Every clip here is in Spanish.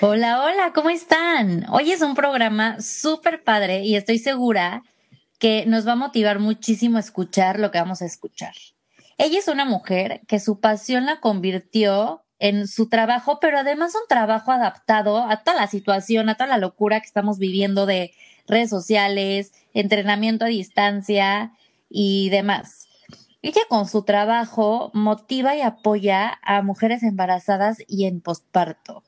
Hola, hola, ¿cómo están? Hoy es un programa súper padre y estoy segura que nos va a motivar muchísimo escuchar lo que vamos a escuchar. Ella es una mujer que su pasión la convirtió en su trabajo, pero además un trabajo adaptado a toda la situación, a toda la locura que estamos viviendo de redes sociales, entrenamiento a distancia y demás. Ella con su trabajo motiva y apoya a mujeres embarazadas y en posparto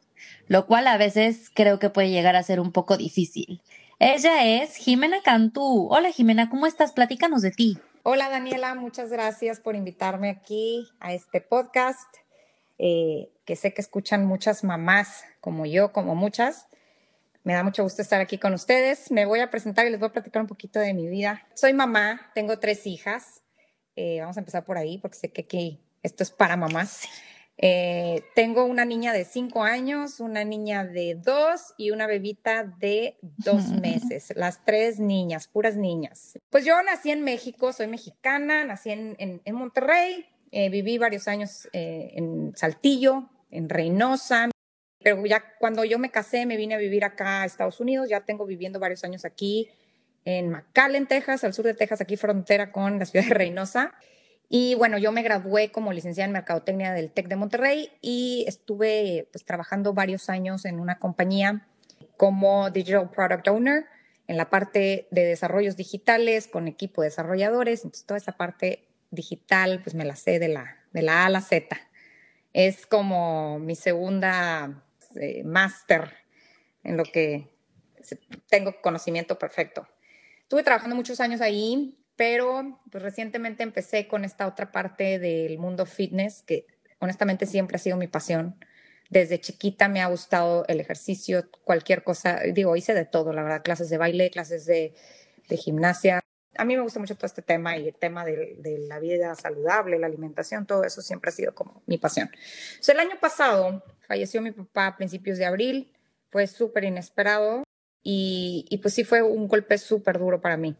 lo cual a veces creo que puede llegar a ser un poco difícil. Ella es Jimena Cantú. Hola Jimena, ¿cómo estás? Platícanos de ti. Hola Daniela, muchas gracias por invitarme aquí a este podcast, eh, que sé que escuchan muchas mamás como yo, como muchas. Me da mucho gusto estar aquí con ustedes. Me voy a presentar y les voy a platicar un poquito de mi vida. Soy mamá, tengo tres hijas. Eh, vamos a empezar por ahí porque sé que aquí esto es para mamás. Eh, tengo una niña de cinco años, una niña de dos y una bebita de dos meses. Las tres niñas, puras niñas. Pues yo nací en México, soy mexicana, nací en, en, Monterrey, eh, viví varios años eh, en Saltillo, en Reynosa. Pero ya cuando yo me casé, me vine a vivir acá a Estados Unidos. Ya tengo viviendo varios años aquí en McAllen, Texas, al sur de Texas, aquí frontera con la ciudad de Reynosa. Y bueno, yo me gradué como licenciada en Mercadotecnia del TEC de Monterrey y estuve pues, trabajando varios años en una compañía como Digital Product Owner en la parte de desarrollos digitales con equipo de desarrolladores. Entonces, toda esa parte digital, pues me la sé de la, de la A a la Z. Es como mi segunda eh, máster en lo que tengo conocimiento perfecto. Estuve trabajando muchos años ahí pero pues recientemente empecé con esta otra parte del mundo fitness que honestamente siempre ha sido mi pasión. Desde chiquita me ha gustado el ejercicio, cualquier cosa, digo, hice de todo, la verdad, clases de baile, clases de, gimnasia. A mí me gusta mucho todo este tema y el tema de, de, la vida saludable, la alimentación, todo eso siempre ha sido como mi pasión. Entonces, el año pasado falleció mi papá a principios de abril, fue súper inesperado y, y pues sí fue un golpe súper duro para mí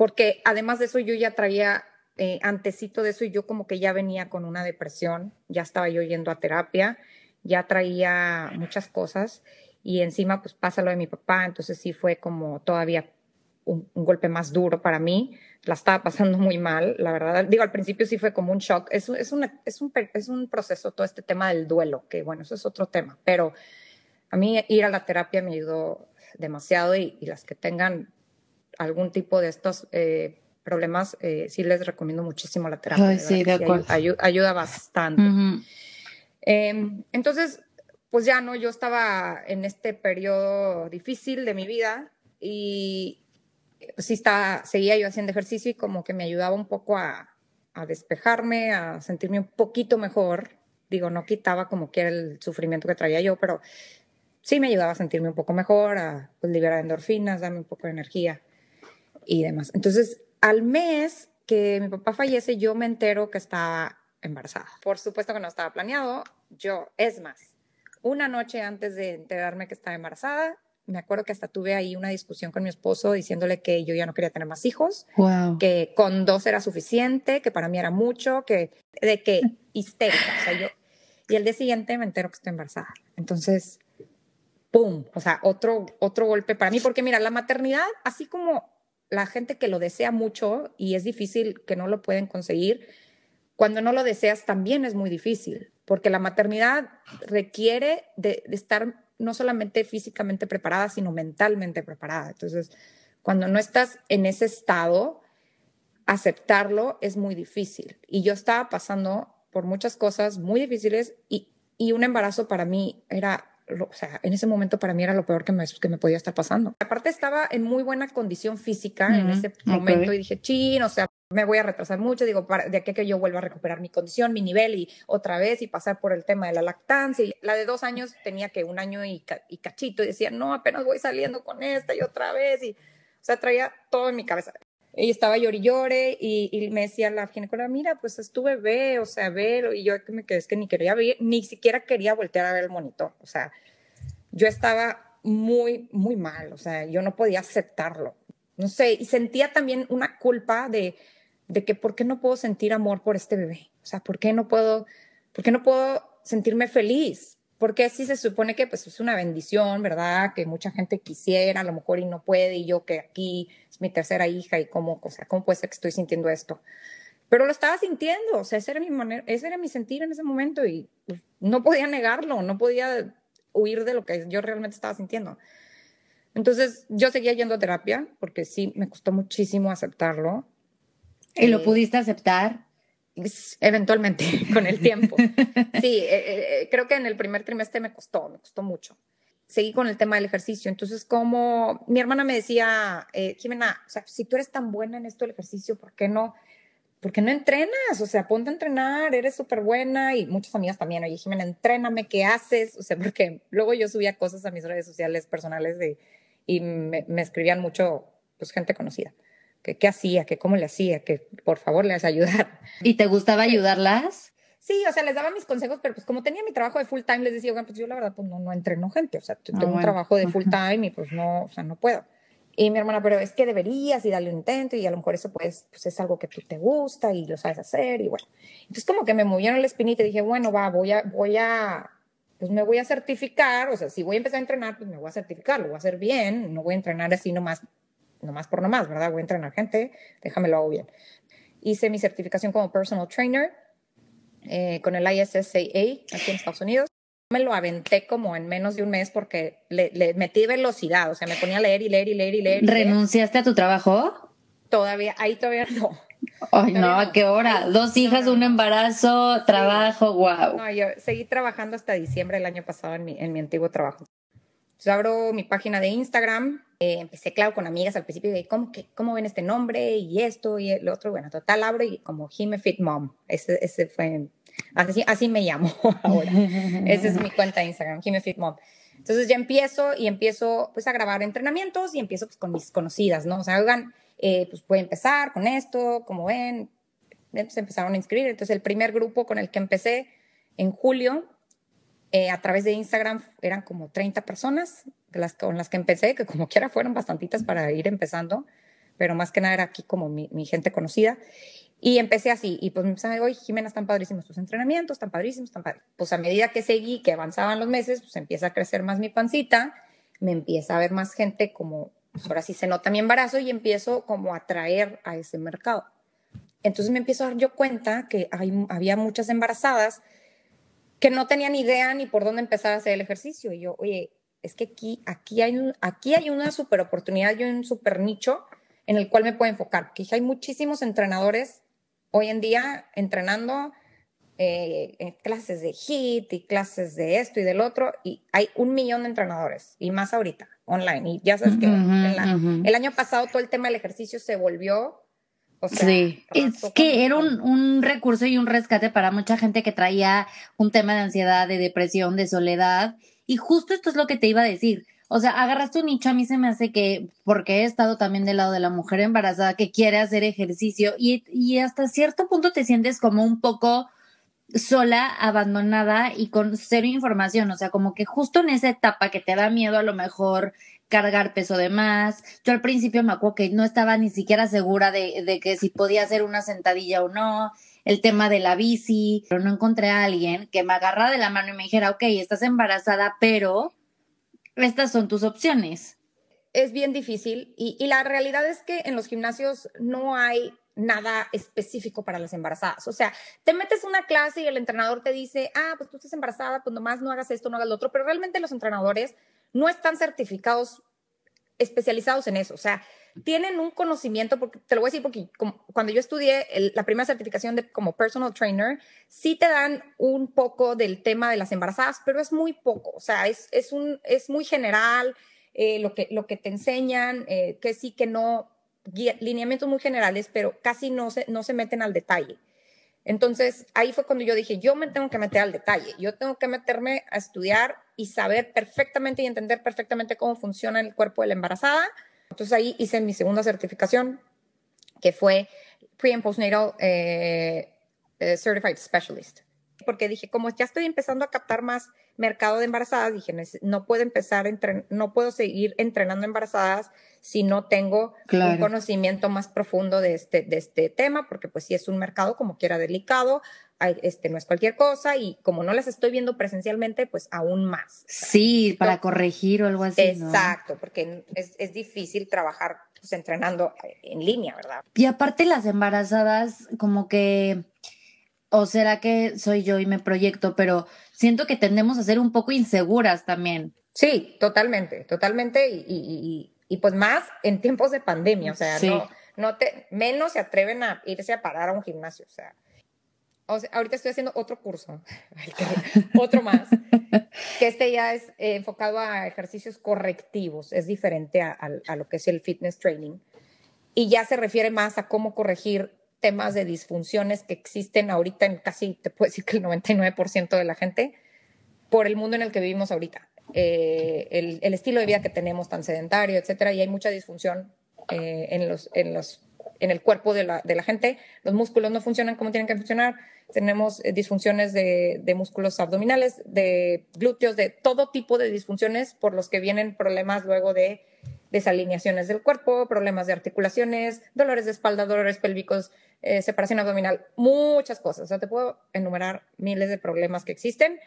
porque además de eso yo ya traía eh, de eso y yo como que ya venía con una depresión, ya estaba yo yendo a terapia, ya traía muchas cosas y encima pues pasa lo de mi papá, entonces sí fue como todavía un, golpe más duro para mí, la estaba pasando muy mal, la verdad, digo al principio sí fue como un shock, es, es, es, un, es un proceso todo este tema del duelo, que bueno, eso es otro tema, pero a mí ir a la terapia me ayudó demasiado y las que tengan algún tipo de estos eh, problemas, eh, sí les recomiendo muchísimo la terapia. sí, de acuerdo. Ayuda, bastante. Em, entonces, pues ya no, yo estaba en este periodo difícil de mi vida y pues sí estaba, seguía yo haciendo ejercicio y como que me ayudaba un poco a, a despejarme, a sentirme un poquito mejor. Digo, no quitaba como que era el sufrimiento que traía yo, pero sí me ayudaba a sentirme un poco mejor, a pues, liberar endorfinas, darme un poco de energía y demás. Entonces, al mes que mi papá fallece, yo me entero que estaba embarazada. Por supuesto que no estaba planeado. Yo, es más, una noche antes de enterarme que estaba embarazada, me acuerdo que hasta tuve ahí una discusión con mi esposo diciéndole que yo ya no quería tener más hijos, que con dos era suficiente, que para mí era mucho, que de que histérica, o sea, yo y el día siguiente me entero que estoy embarazada. Entonces, pum, o sea, otro otro golpe para mí porque mira, la maternidad así como la gente que lo desea mucho y es difícil que no lo pueden conseguir, cuando no lo deseas también es muy difícil, porque la maternidad requiere de, estar no solamente físicamente preparada, sino mentalmente preparada. Entonces, cuando no estás en ese estado, aceptarlo es muy difícil. Y yo estaba pasando por muchas cosas muy difíciles y, y un embarazo para mí era o sea, en ese momento para mí era lo peor que me, que me podía estar pasando. Aparte estaba en muy buena condición física en ese momento y dije, chin, o sea, me voy a retrasar mucho, digo, de aquí que yo vuelva a recuperar mi condición, mi nivel y otra vez y pasar por el tema de la lactancia. Y la de dos años tenía que un año y, cachito y decía, no, apenas voy saliendo con esta y otra vez. Y, o sea, traía todo en mi cabeza. Y estaba llori y llore y, me decía la ginecóloga, mira, pues es tu bebé, o sea, ver, y yo me quedé, es que ni quería ver, ni siquiera quería voltear a ver el monitor, o sea, yo estaba muy, muy mal, o sea, yo no podía aceptarlo, no sé, y sentía también una culpa de, de que por qué no puedo sentir amor por este bebé, o sea, por qué no puedo, por qué no puedo sentirme feliz, porque así se supone que pues es una bendición, ¿verdad? Que mucha gente quisiera, a lo mejor y no puede, y yo que aquí es mi tercera hija y cómo, o sea, ¿cómo puede ser que estoy sintiendo esto? Pero lo estaba sintiendo, o sea, ese era mi manera, ese era mi sentir en ese momento y pues, no podía negarlo, no podía huir de lo que yo realmente estaba sintiendo. Entonces, yo seguía yendo a terapia porque sí, me costó muchísimo aceptarlo. ¿Y lo eh, pudiste aceptar? Eventualmente, con el tiempo. Sí, eh, eh, creo que en el primer trimestre me costó, me costó mucho. Seguí con el tema del ejercicio. Entonces, como mi hermana me decía, Jimena, o sea, si tú eres tan buena en esto del ejercicio, ¿por qué no? ¿Por qué no entrenas? O sea, ponte a entrenar, eres súper buena. Y muchas amigas también, oye, Jimena, entréname, ¿qué haces? O sea, porque luego yo subía cosas a mis redes sociales personales de, y me, me escribían mucho, pues, gente conocida que qué hacía, que cómo le hacía, que por favor les ayudar. ¿Y te gustaba ayudarlas? Sí, o sea, les daba mis consejos, pero pues como tenía mi trabajo de full time, les decía, bueno, pues yo la verdad pues no, no entreno gente, o sea, ah, tengo un trabajo de full time y pues no, o sea, no puedo. Y mi hermana, pero es que deberías y darle un intento y a lo mejor eso pues, pues es algo que tú te gusta y lo sabes hacer y bueno. Entonces como que me movieron el espinita y dije, bueno, va, voy a, voy a, pues me voy a certificar, o sea, si voy a empezar a entrenar, pues me voy a certificar, lo voy a hacer bien, no voy a entrenar así nomás nomás por nomás, ¿verdad? Voy a entrenar gente, déjame lo hago bien. Hice mi certificación como personal trainer eh, con el ISSAA aquí en Estados Unidos. Me lo aventé como en menos de un mes porque le, le, metí velocidad, o sea, me ponía a leer y leer y leer y leer. ¿Renunciaste a tu trabajo? Todavía, ahí todavía no. Ay, no, ¿a qué hora? Dos hijas, un embarazo, trabajo, wow. No, yo seguí trabajando hasta diciembre del año pasado en mi, en mi antiguo trabajo. Entonces abro mi página de Instagram, eh, empecé, claro, con amigas al principio, de ¿cómo, que, ¿cómo ven este nombre? Y esto y el otro. Bueno, total, abro y como Hime Fit Mom. Ese, ese fue, así, así me llamo ahora. Esa es mi cuenta de Instagram, Hime Fit Mom. Entonces ya empiezo y empiezo pues a grabar entrenamientos y empiezo pues con mis conocidas, ¿no? O sea, oigan, eh, pues voy a empezar con esto, como ven, entonces empezaron a inscribir. Entonces el primer grupo con el que empecé en julio eh, a través de Instagram eran como 30 personas las, con las que empecé, que como quiera fueron bastantitas para ir empezando, pero más que nada era aquí como mi, gente conocida. Y empecé así, y pues me empezaron oye, Jimena, están padrísimos tus entrenamientos, están padrísimos, están padrísimos. Pues a medida que seguí, que avanzaban los meses, pues empieza a crecer más mi pancita, me empieza a ver más gente como, pues ahora sí se nota mi embarazo y empiezo como a atraer a ese mercado. Entonces me empiezo a dar yo cuenta que había muchas embarazadas que no tenían idea ni por dónde empezar a hacer el ejercicio. Y yo, oye, es que aquí, aquí, hay, un, aquí hay una super oportunidad y un super nicho en el cual me puedo enfocar. Porque hay muchísimos entrenadores hoy en día entrenando eh, en clases de HIT y clases de esto y del otro, y hay un millón de entrenadores, y más ahorita, online. Y ya sabes que el año pasado todo el tema del ejercicio se volvió sí, es que era un, un, recurso y un rescate para mucha gente que traía un tema de ansiedad, de depresión, de soledad. Y justo esto es lo que te iba a decir. O sea, agarraste un nicho, a mí se me hace que, porque he estado también del lado de la mujer embarazada que quiere hacer ejercicio y, y hasta cierto punto te sientes como un poco sola, abandonada y con cero información. O sea, como que justo en esa etapa que te da miedo a lo mejor cargar peso de más. Yo al principio me acuerdo que no estaba ni siquiera segura de, de, que si podía hacer una sentadilla o no, el tema de la bici, pero no encontré a alguien que me agarrara de la mano y me dijera, ok, estás embarazada, pero estas son tus opciones. Es bien difícil y, y la realidad es que en los gimnasios no hay nada específico para las embarazadas. O sea, te metes una clase y el entrenador te dice, ah, pues tú estás embarazada, pues nomás no hagas esto, no hagas lo otro, pero realmente los entrenadores no están certificados especializados en eso. O sea, tienen un conocimiento, porque te lo voy a decir porque cuando yo estudié la primera certificación de, como personal trainer, sí te dan un poco del tema de las embarazadas, pero es muy poco. O sea, es, es, un, es muy general eh, lo, que, lo que te enseñan, eh, que sí, que no. Lineamientos muy generales, pero casi no se, no se meten al detalle. Entonces, ahí fue cuando yo dije, yo me tengo que meter al detalle, yo tengo que meterme a estudiar y saber perfectamente y entender perfectamente cómo funciona el cuerpo de la embarazada. Entonces ahí hice mi segunda certificación, que fue Pre and Postnatal eh, eh, Certified Specialist porque dije, como ya estoy empezando a captar más mercado de embarazadas, dije, no puedo empezar, no puedo seguir entrenando embarazadas si no tengo un conocimiento más profundo de este, de este tema, porque pues sí es un mercado como quiera delicado, este no es cualquier cosa y como no las estoy viendo presencialmente, pues aún más. Sí, para corregir o algo así. Exacto, porque es, es, difícil trabajar pues, entrenando en línea, ¿verdad? Y aparte las embarazadas como que o será que soy yo y me proyecto, pero siento que tendemos a ser un poco inseguras también. Sí, totalmente, totalmente, y, y, pues más en tiempos de pandemia, o sea, no, no te, menos se atreven a irse a parar a un gimnasio, o sea, o sea ahorita estoy haciendo otro curso, otro más, que este ya es eh, enfocado a ejercicios correctivos, es diferente a, a lo que es el fitness training, y ya se refiere más a cómo corregir temas de disfunciones que existen ahorita en casi, te puedo decir que el 99% de la gente, por el mundo en el que vivimos ahorita. Eh, el, estilo de vida que tenemos tan sedentario, etcétera, y hay mucha disfunción eh, en, los, en, los, en el cuerpo de la, de la, gente. Los músculos no funcionan como tienen que funcionar. Tenemos eh, disfunciones de, de, músculos abdominales, de glúteos, de todo tipo de disfunciones por los que vienen problemas luego de desalineaciones del cuerpo, problemas de articulaciones, dolores de espalda, dolores pélvicos, eh, separación abdominal, muchas cosas. O sea, te puedo enumerar miles de problemas que existen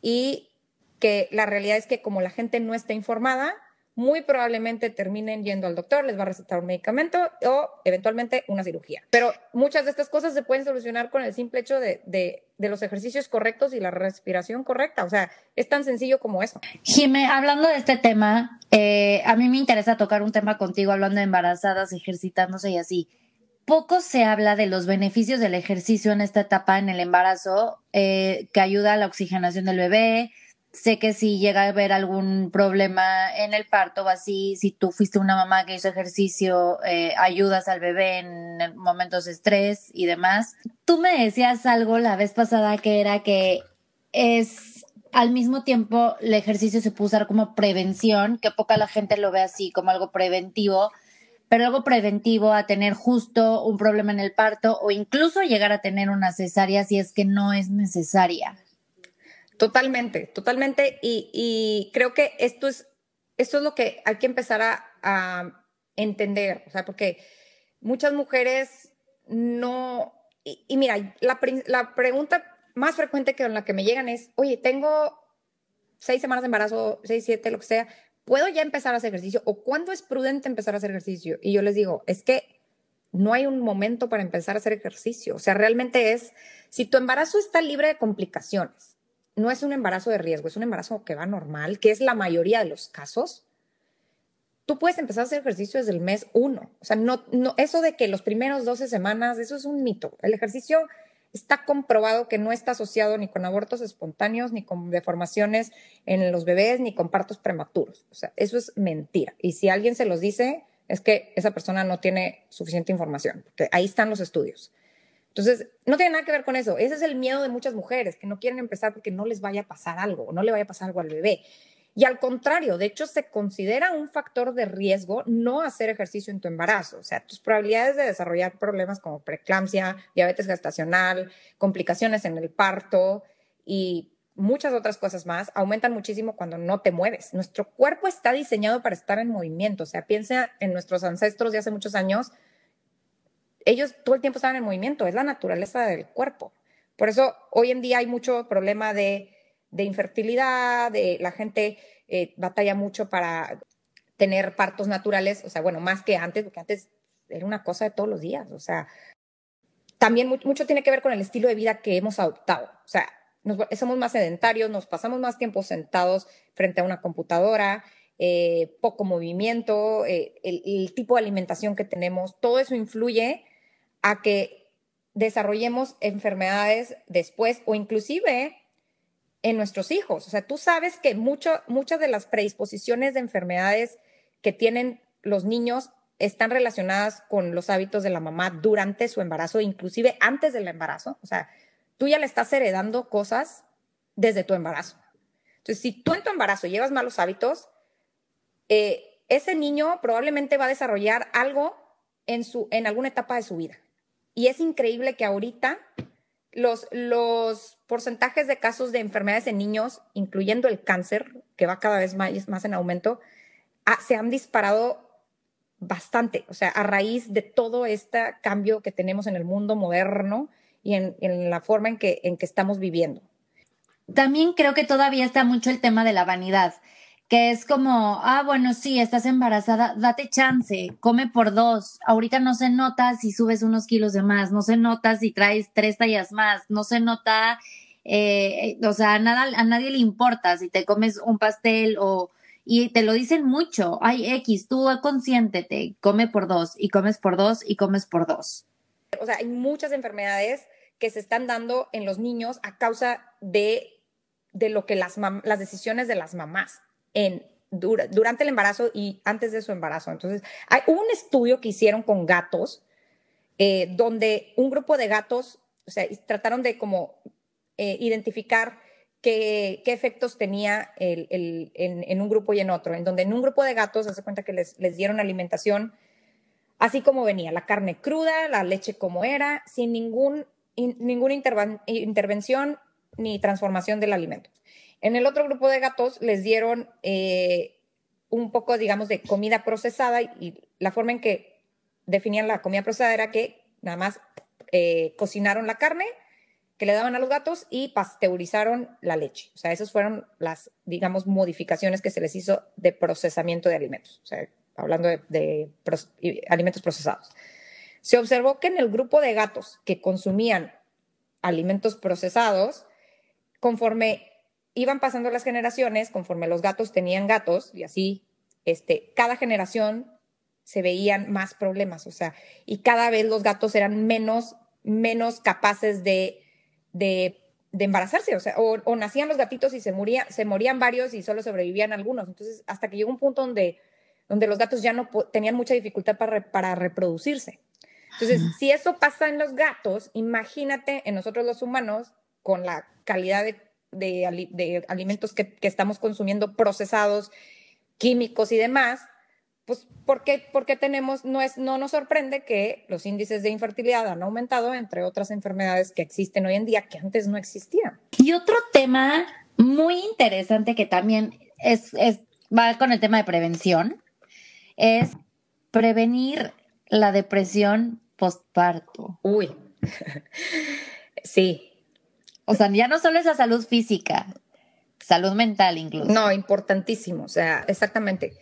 y que la realidad es que como la gente no está informada, muy probablemente terminen yendo al doctor, les va a recetar un medicamento o eventualmente una cirugía. Pero muchas de estas cosas se pueden solucionar con el simple hecho de, de, los ejercicios correctos y la respiración correcta. O sea, es tan sencillo como eso. Jime, hablando de este tema, eh, a mí me interesa tocar un tema contigo hablando de embarazadas, ejercitándose y así poco se habla de los beneficios del ejercicio en esta etapa en el embarazo, eh, que ayuda a la oxigenación del bebé. Sé que si llega a haber algún problema en el parto o así, si tú fuiste una mamá que hizo ejercicio, eh, ayudas al bebé en momentos de estrés y demás. Tú me decías algo la vez pasada que era que es al mismo tiempo el ejercicio se puede usar como prevención, que poca la gente lo ve así como algo preventivo, pero algo preventivo a tener justo un problema en el parto o incluso llegar a tener una cesárea si es que no es necesaria. Totalmente, totalmente. Y, creo que esto es, esto es lo que hay que empezar a, entender, o sea, porque muchas mujeres no... Y, mira, la, la pregunta más frecuente que con la que me llegan es, oye, tengo seis semanas de embarazo, seis, siete, lo que sea, ¿puedo ya empezar a hacer ejercicio? ¿O cuándo es prudente empezar a hacer ejercicio? Y yo les digo, es que no hay un momento para empezar a hacer ejercicio. O sea, realmente es, si tu embarazo está libre de complicaciones, no es un embarazo de riesgo, es un embarazo que va normal, que es la mayoría de los casos, tú puedes empezar a hacer ejercicio desde el mes uno. O sea, no, no, eso de que los primeros 12 semanas, eso es un mito. El ejercicio está comprobado que no está asociado ni con abortos espontáneos, ni con deformaciones en los bebés, ni con partos prematuros. O sea, eso es mentira. Y si alguien se los dice, es que esa persona no tiene suficiente información, porque ahí están los estudios. Entonces, no tiene nada que ver con eso. Ese es el miedo de muchas mujeres, que no quieren empezar porque no les vaya a pasar algo, o no le vaya a pasar algo al bebé. Y al contrario, de hecho, se considera un factor de riesgo no hacer ejercicio en tu embarazo. O sea, tus probabilidades de desarrollar problemas como preeclampsia, diabetes gestacional, complicaciones en el parto y muchas otras cosas más aumentan muchísimo cuando no te mueves. Nuestro cuerpo está diseñado para estar en movimiento. O sea, piensa en nuestros ancestros de hace muchos años. Ellos todo el tiempo estaban en movimiento. Es la naturaleza del cuerpo. Por eso hoy en día hay mucho problema de de infertilidad, de la gente eh, batalla mucho para tener partos naturales, o sea, bueno, más que antes, porque antes era una cosa de todos los días, o sea, también mucho, tiene que ver con el estilo de vida que hemos adoptado, o sea, somos más sedentarios, nos pasamos más tiempo sentados frente a una computadora, eh, poco movimiento, eh, el tipo de alimentación que tenemos, todo eso influye a que desarrollemos enfermedades después o inclusive en nuestros hijos. O sea, tú sabes que muchas de las predisposiciones de enfermedades que tienen los niños están relacionadas con los hábitos de la mamá durante su embarazo, inclusive antes del embarazo. O sea, tú ya le estás heredando cosas desde tu embarazo. Entonces, si tú en tu embarazo llevas malos hábitos, eh, ese niño probablemente va a desarrollar algo en, su, en alguna etapa de su vida. Y es increíble que ahorita los, los porcentajes de casos de enfermedades en niños, incluyendo el cáncer, que va cada vez más, más en aumento, ah, se han disparado bastante, o sea, a raíz de todo este cambio que tenemos en el mundo moderno y en, en la forma en que, en que estamos viviendo. También creo que todavía está mucho el tema de la vanidad que es como, ah, bueno, sí, estás embarazada, date chance, come por dos. Ahorita no se nota si subes unos kilos de más, no se nota si traes tres tallas más, no se nota, eh, o sea, nada, a nadie le importa si te comes un pastel o, y te lo dicen mucho, ay, X, tú consiéntete, come por dos, y comes por dos, y comes por dos. O sea, hay muchas enfermedades que se están dando en los niños a causa de, de lo que las, las decisiones de las mamás durante el embarazo y antes de su embarazo. Entonces, hay un estudio que hicieron con gatos, eh, donde un grupo de gatos, o sea, trataron de como eh, identificar qué, qué, efectos tenía el, en, un grupo y en otro, en donde en un grupo de gatos, hace cuenta que les, les dieron alimentación así como venía, la carne cruda, la leche como era, sin ningún, ninguna intervención ni transformación del alimento. En el otro grupo de gatos les dieron eh, un poco, digamos, de comida procesada y la forma en que definían la comida procesada era que nada más eh, cocinaron la carne que le daban a los gatos y pasteurizaron la leche. O sea, esas fueron las, digamos, modificaciones que se les hizo de procesamiento de alimentos. O sea, hablando de, de alimentos procesados. Se observó que en el grupo de gatos que consumían alimentos procesados, conforme iban pasando las generaciones, conforme los gatos tenían gatos, y así, este, cada generación se veían más problemas, o sea, y cada vez los gatos eran menos, menos capaces de, de, de embarazarse, o sea, o, nacían los gatitos y se, moría, se morían varios y solo sobrevivían algunos. Entonces, hasta que llegó un punto donde, donde los gatos ya no tenían mucha dificultad para, para reproducirse. Entonces, si eso pasa en los gatos, imagínate en nosotros los humanos, con la calidad de de, alimentos que, estamos consumiendo procesados, químicos y demás, pues ¿por qué, tenemos, no, es, no nos sorprende que los índices de infertilidad han aumentado, entre otras enfermedades que existen hoy en día que antes no existían. Y otro tema muy interesante que también es, es va con el tema de prevención, es prevenir la depresión postparto. Uy, sí, o sea, ya no solo es la salud física, salud mental incluso. No, importantísimo, o sea, exactamente.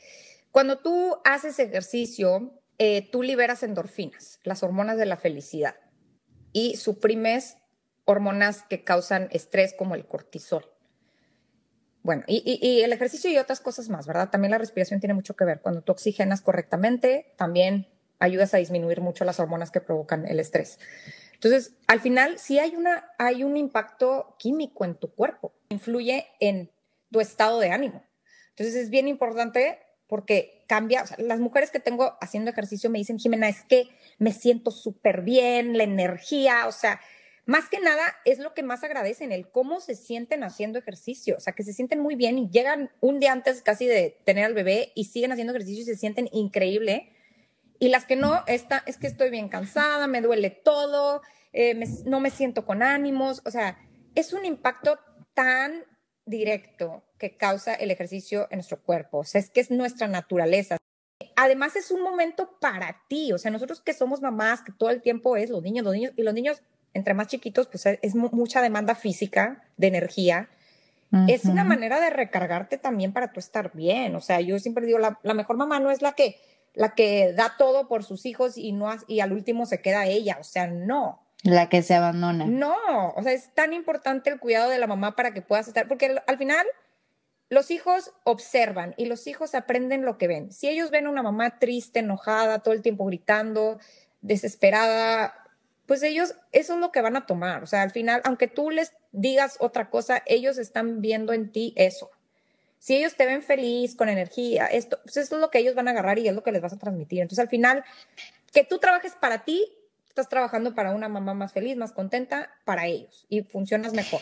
Cuando tú haces ejercicio, eh, tú liberas endorfinas, las hormonas de la felicidad, y suprimes hormonas que causan estrés como el cortisol. Bueno, y, y, el ejercicio y otras cosas más, ¿verdad? También la respiración tiene mucho que ver. Cuando tú oxigenas correctamente, también ayudas a disminuir mucho las hormonas que provocan el estrés. Entonces, al final, sí hay, una, hay un impacto químico en tu cuerpo, influye en tu estado de ánimo. Entonces, es bien importante porque cambia, o sea, las mujeres que tengo haciendo ejercicio me dicen, Jimena, es que me siento súper bien, la energía, o sea, más que nada es lo que más agradecen, el cómo se sienten haciendo ejercicio, o sea, que se sienten muy bien y llegan un día antes casi de tener al bebé y siguen haciendo ejercicio y se sienten increíble y las que no, esta, es que estoy bien cansada, me duele todo, eh, no me siento con ánimos. O sea, es un impacto tan directo que causa el ejercicio en nuestro cuerpo. O sea, es que es nuestra naturaleza. Además, es un momento para ti. O sea, nosotros que somos mamás, que todo el tiempo es los niños, los niños, y los niños, entre más chiquitos, pues es mucha demanda física, de energía. Es una manera de recargarte también para tú estar bien. O sea, yo siempre digo, la, la mejor mamá no es la que la que da todo por sus hijos y, no, y al último se queda ella, o sea, no. La que se abandona. No, o sea, es tan importante el cuidado de la mamá para que puedas estar, porque al final los hijos observan y los hijos aprenden lo que ven. Si ellos ven a una mamá triste, enojada, todo el tiempo gritando, desesperada, pues ellos eso es lo que van a tomar. O sea, al final, aunque tú les digas otra cosa, ellos están viendo en ti eso. Si ellos te ven feliz, con energía, esto, pues esto es lo que ellos van a agarrar y es lo que les vas a transmitir. Entonces, al final, que tú trabajes para ti, estás trabajando para una mamá más feliz, más contenta, para ellos y funcionas mejor.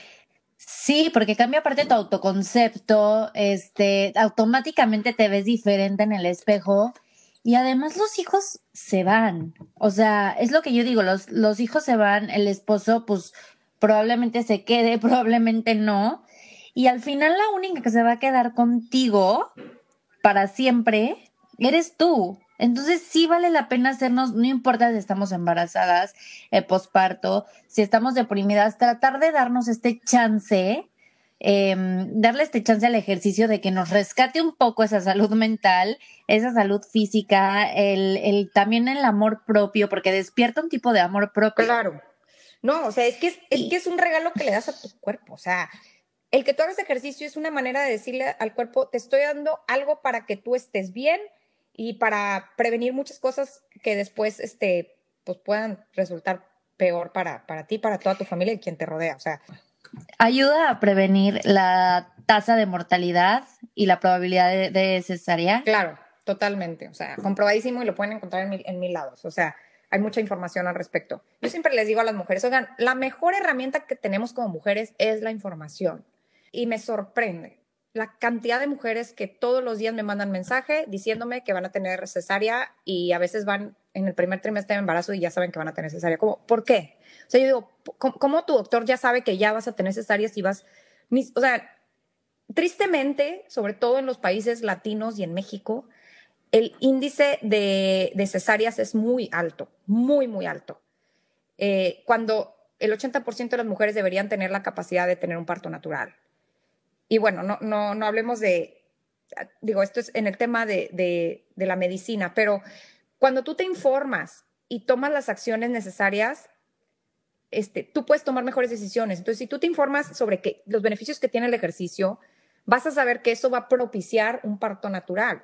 Sí, porque cambia aparte tu autoconcepto, este, automáticamente te ves diferente en el espejo y además los hijos se van. O sea, es lo que yo digo, los, los hijos se van, el esposo pues probablemente se quede, probablemente no. Y al final la única que se va a quedar contigo para siempre eres tú. Entonces sí vale la pena hacernos, no importa si estamos embarazadas, eh, posparto, si estamos deprimidas, tratar de darnos este chance, em, darle este chance al ejercicio de que nos rescate un poco esa salud mental, esa salud física, el, el también el amor propio, porque despierta un tipo de amor propio. Claro. No, o sea, es que es, es que es un regalo que le das a tu cuerpo, o sea, el que tú hagas ejercicio es una manera de decirle al cuerpo, te estoy dando algo para que tú estés bien, y para prevenir muchas cosas que después este, pues puedan resultar peor para, para ti, para toda tu familia y quien te rodea. O sea, ayuda a prevenir la tasa de mortalidad y la probabilidad de, cesárea. Claro, totalmente. O sea, comprobadísimo y lo pueden encontrar en mil, en mil lados. O sea, hay mucha información al respecto. Yo siempre les digo a las mujeres, oigan, la mejor herramienta que tenemos como mujeres es la información. Y me sorprende la cantidad de mujeres que todos los días me mandan mensaje diciéndome que van a tener cesárea y a veces van en el primer trimestre de embarazo y ya saben que van a tener cesárea. ¿Cómo? ¿Por qué? O sea, yo digo, ¿cómo, tu doctor ya sabe que ya vas a tener cesárea si vas... o sea, tristemente, sobre todo en los países latinos y en México, el índice de, cesáreas es muy alto, muy, muy alto. Eh, cuando el 80% de las mujeres deberían tener la capacidad de tener un parto natural. Y bueno, no, no, no hablemos de, digo, esto es en el tema de, de, la medicina, pero cuando tú te informas y tomas las acciones necesarias, este, tú puedes tomar mejores decisiones. Entonces, si tú te informas sobre que, los beneficios que tiene el ejercicio, vas a saber que eso va a propiciar un parto natural,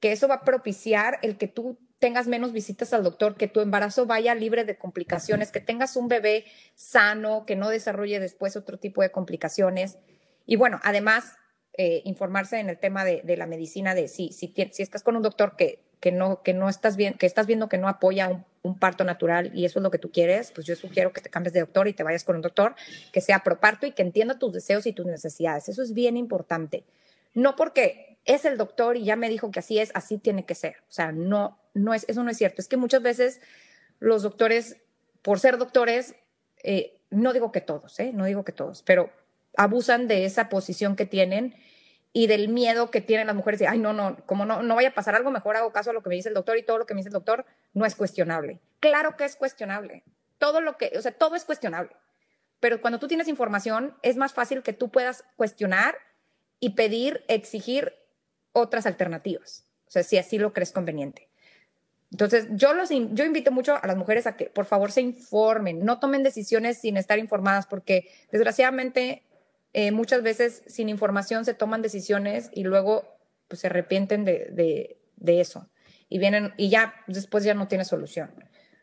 que eso va a propiciar el que tú tengas menos visitas al doctor, que tu embarazo vaya libre de complicaciones, que tengas un bebé sano, que no desarrolle después otro tipo de complicaciones. Y bueno, además, eh, informarse en el tema de, la medicina, de si, si, si, estás con un doctor que, que, no, que no estás bien, que estás viendo que no apoya un, parto natural y eso es lo que tú quieres, pues yo sugiero que te cambies de doctor y te vayas con un doctor que sea pro parto y que entienda tus deseos y tus necesidades. Eso es bien importante. No porque es el doctor y ya me dijo que así es, así tiene que ser. O sea, no, no es, eso no es cierto. Es que muchas veces los doctores, por ser doctores, eh, no digo que todos, ¿eh? no digo que todos, pero abusan de esa posición que tienen y del miedo que tienen las mujeres de, ay, no, no, como no, no vaya a pasar algo, mejor hago caso a lo que me dice el doctor y todo lo que me dice el doctor no es cuestionable. Claro que es cuestionable. Todo lo que, o sea, todo es cuestionable. Pero cuando tú tienes información, es más fácil que tú puedas cuestionar y pedir, exigir otras alternativas. O sea, si así lo crees conveniente. Entonces, yo, los, yo invito mucho a las mujeres a que por favor se informen, no tomen decisiones sin estar informadas, porque desgraciadamente eh, muchas veces sin información se toman decisiones y luego pues, se arrepienten de, de, eso y vienen y ya después ya no tiene solución.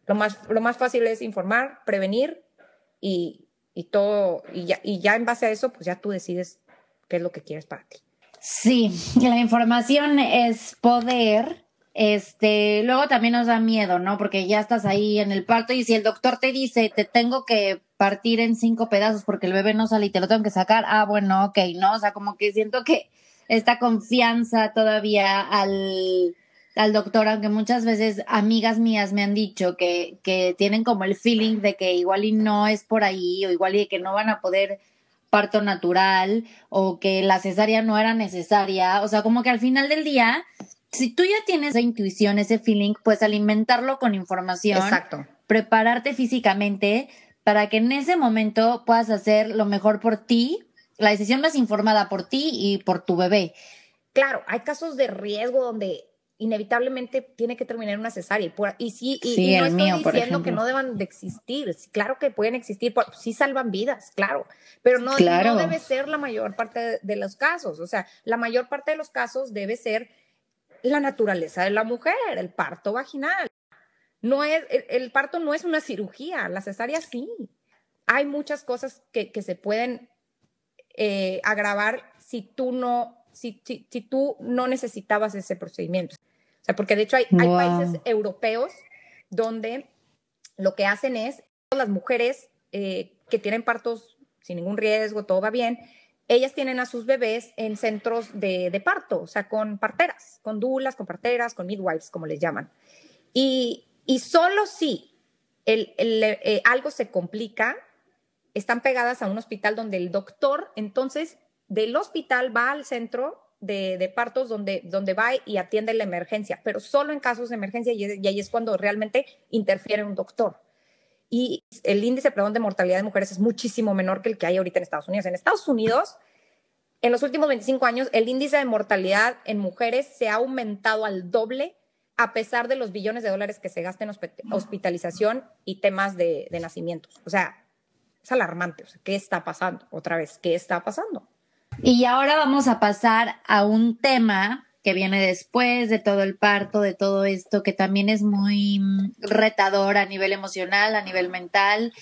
Lo más, lo más fácil es informar, prevenir y, y todo, y ya, y ya en base a eso, pues ya tú decides qué es lo que quieres para ti. Sí, la información es poder. Este, luego también nos da miedo, ¿no? Porque ya estás ahí en el parto y si el doctor te dice, te tengo que partir en cinco pedazos porque el bebé no sale y te lo tengo que sacar, ah, bueno, ok, ¿no? O sea, como que siento que esta confianza todavía al, al doctor, aunque muchas veces amigas mías me han dicho que, que tienen como el feeling de que igual y no es por ahí o igual y que no van a poder parto natural o que la cesárea no era necesaria, o sea, como que al final del día, si tú ya tienes esa intuición, ese feeling, pues alimentarlo con información. Exacto. Prepararte físicamente, para que en ese momento puedas hacer lo mejor por ti, la decisión más informada por ti y por tu bebé. Claro, hay casos de riesgo donde inevitablemente tiene que terminar una cesárea. Y, sí, y, no estoy diciendo que no deban de existir. Claro que pueden existir, sí salvan vidas, claro, pero no, no debe ser la mayor parte de los casos. O sea, la mayor parte de los casos debe ser la naturaleza de la mujer, el parto vaginal. No es, el, parto no es una cirugía, la cesárea sí. Hay muchas cosas que, se pueden eh, agravar si tú no si, si, si, tú no necesitabas ese procedimiento. O sea, porque de hecho hay, hay países europeos donde lo que hacen es, las mujeres eh, que tienen partos sin ningún riesgo, todo va bien, ellas tienen a sus bebés en centros de, parto, o sea, con parteras, con dulas, con parteras, con midwives, como les llaman. Y, y solo si el, eh, algo se complica, están pegadas a un hospital donde el doctor, entonces, del hospital va al centro de, de, partos donde, donde va y atiende la emergencia, pero solo en casos de emergencia y, y ahí es cuando realmente interfiere un doctor y el índice perdón, de mortalidad de mujeres es muchísimo menor que el que hay ahorita en Estados Unidos. En Estados Unidos, en los últimos 25 años, el índice de mortalidad en mujeres se ha aumentado al doble a pesar de los billones de dólares que se gastan en hospitalización y temas de, de nacimientos. O sea, es alarmante. O sea, ¿Qué está pasando? Otra vez, ¿qué está pasando? Y ahora vamos a pasar a un tema que viene después de todo el parto, de todo esto, que también es muy mm, retador a nivel emocional, a nivel mental,